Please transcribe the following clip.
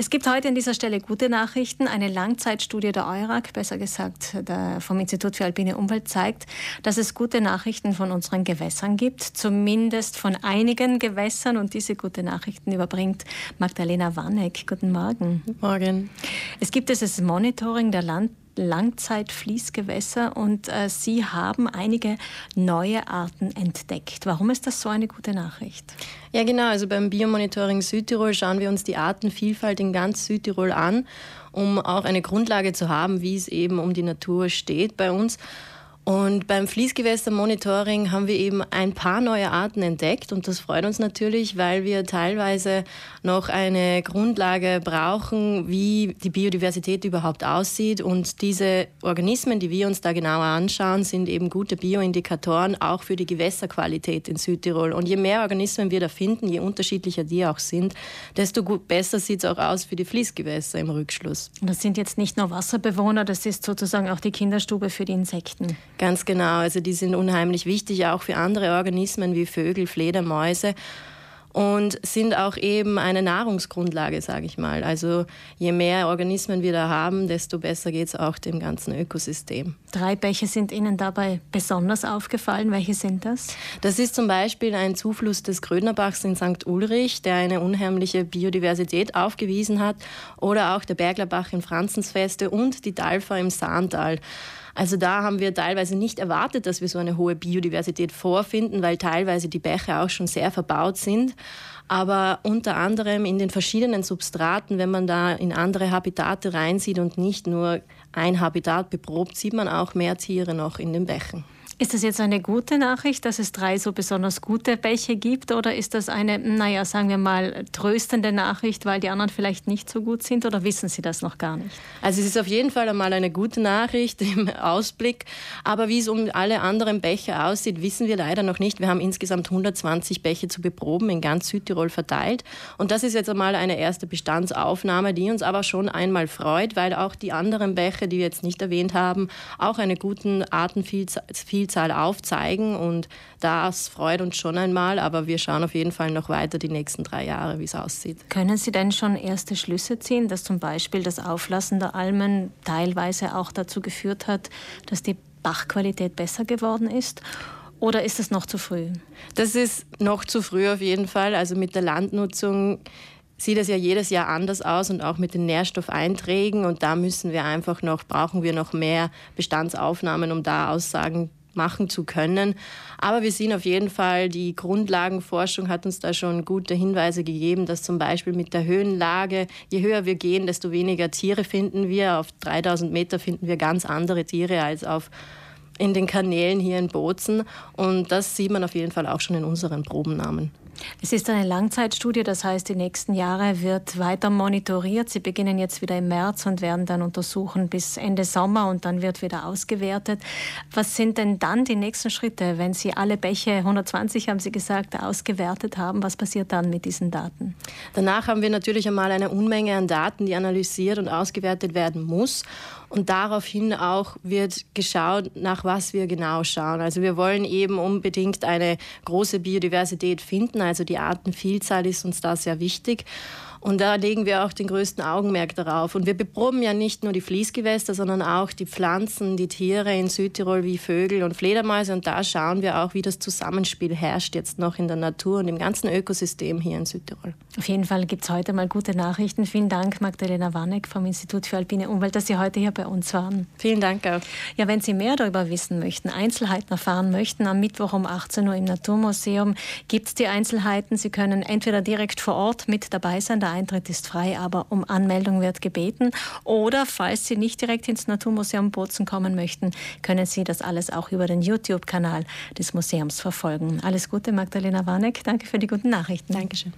Es gibt heute an dieser Stelle gute Nachrichten. Eine Langzeitstudie der EURAG, besser gesagt vom Institut für alpine Umwelt, zeigt, dass es gute Nachrichten von unseren Gewässern gibt, zumindest von einigen Gewässern. Und diese gute Nachrichten überbringt Magdalena Wanneck. Guten Morgen. Guten Morgen. Es gibt dieses Monitoring der Land Langzeitfließgewässer und äh, Sie haben einige neue Arten entdeckt. Warum ist das so eine gute Nachricht? Ja, genau. Also beim Biomonitoring Südtirol schauen wir uns die Artenvielfalt in ganz Südtirol an, um auch eine Grundlage zu haben, wie es eben um die Natur steht bei uns. Und beim Fließgewässermonitoring haben wir eben ein paar neue Arten entdeckt und das freut uns natürlich, weil wir teilweise noch eine Grundlage brauchen, wie die Biodiversität überhaupt aussieht. Und diese Organismen, die wir uns da genauer anschauen, sind eben gute Bioindikatoren auch für die Gewässerqualität in Südtirol. Und je mehr Organismen wir da finden, je unterschiedlicher die auch sind, desto besser sieht es auch aus für die Fließgewässer im Rückschluss. Das sind jetzt nicht nur Wasserbewohner, das ist sozusagen auch die Kinderstube für die Insekten. Ganz genau. Also die sind unheimlich wichtig, auch für andere Organismen wie Vögel, Fledermäuse und sind auch eben eine Nahrungsgrundlage, sage ich mal. Also je mehr Organismen wir da haben, desto besser geht es auch dem ganzen Ökosystem. Drei Bäche sind Ihnen dabei besonders aufgefallen. Welche sind das? Das ist zum Beispiel ein Zufluss des Grödnerbachs in St. Ulrich, der eine unheimliche Biodiversität aufgewiesen hat, oder auch der Berglerbach in Franzensfeste und die Dalfa im Saantal. Also da haben wir teilweise nicht erwartet, dass wir so eine hohe Biodiversität vorfinden, weil teilweise die Bäche auch schon sehr verbaut sind. Aber unter anderem in den verschiedenen Substraten, wenn man da in andere Habitate reinsieht und nicht nur ein Habitat beprobt, sieht man auch mehr Tiere noch in den Bächen. Ist das jetzt eine gute Nachricht, dass es drei so besonders gute Bäche gibt? Oder ist das eine, naja, sagen wir mal, tröstende Nachricht, weil die anderen vielleicht nicht so gut sind? Oder wissen Sie das noch gar nicht? Also es ist auf jeden Fall einmal eine gute Nachricht im Ausblick. Aber wie es um alle anderen Bäche aussieht, wissen wir leider noch nicht. Wir haben insgesamt 120 Bäche zu beproben in ganz Südtirol verteilt. Und das ist jetzt einmal eine erste Bestandsaufnahme, die uns aber schon einmal freut, weil auch die anderen Bäche, die wir jetzt nicht erwähnt haben, auch eine gute Artenvielzahl Vielzahl aufzeigen und das freut uns schon einmal, aber wir schauen auf jeden Fall noch weiter die nächsten drei Jahre, wie es aussieht. Können Sie denn schon erste Schlüsse ziehen, dass zum Beispiel das Auflassen der Almen teilweise auch dazu geführt hat, dass die Bachqualität besser geworden ist? Oder ist es noch zu früh? Das ist noch zu früh auf jeden Fall. Also mit der Landnutzung sieht es ja jedes Jahr anders aus und auch mit den Nährstoffeinträgen. Und da müssen wir einfach noch, brauchen wir noch mehr Bestandsaufnahmen, um da Aussagen machen zu können. Aber wir sehen auf jeden Fall, die Grundlagenforschung hat uns da schon gute Hinweise gegeben, dass zum Beispiel mit der Höhenlage, je höher wir gehen, desto weniger Tiere finden wir. Auf 3000 Meter finden wir ganz andere Tiere als auf in den Kanälen hier in Bozen. Und das sieht man auf jeden Fall auch schon in unseren Probennamen. Es ist eine Langzeitstudie, das heißt, die nächsten Jahre wird weiter monitoriert. Sie beginnen jetzt wieder im März und werden dann untersuchen bis Ende Sommer und dann wird wieder ausgewertet. Was sind denn dann die nächsten Schritte, wenn Sie alle Bäche, 120 haben Sie gesagt, ausgewertet haben? Was passiert dann mit diesen Daten? Danach haben wir natürlich einmal eine Unmenge an Daten, die analysiert und ausgewertet werden muss. Und daraufhin auch wird geschaut, nach was wir genau schauen. Also wir wollen eben unbedingt eine große Biodiversität finden. Also die Artenvielzahl ist uns da sehr wichtig. Und da legen wir auch den größten Augenmerk darauf. Und wir beproben ja nicht nur die Fließgewässer, sondern auch die Pflanzen, die Tiere in Südtirol wie Vögel und Fledermäuse. Und da schauen wir auch, wie das Zusammenspiel herrscht jetzt noch in der Natur und im ganzen Ökosystem hier in Südtirol. Auf jeden Fall gibt es heute mal gute Nachrichten. Vielen Dank, Magdalena Warneck vom Institut für alpine Umwelt, dass Sie heute hier bei uns waren. Vielen Dank auch. Ja, wenn Sie mehr darüber wissen möchten, Einzelheiten erfahren möchten, am Mittwoch um 18 Uhr im Naturmuseum gibt es die Einzelheiten. Sie können entweder direkt vor Ort mit dabei sein, der Eintritt ist frei, aber um Anmeldung wird gebeten. Oder falls Sie nicht direkt ins Naturmuseum Bozen kommen möchten, können Sie das alles auch über den YouTube-Kanal des Museums verfolgen. Alles Gute, Magdalena Warneck. Danke für die guten Nachrichten. Dankeschön.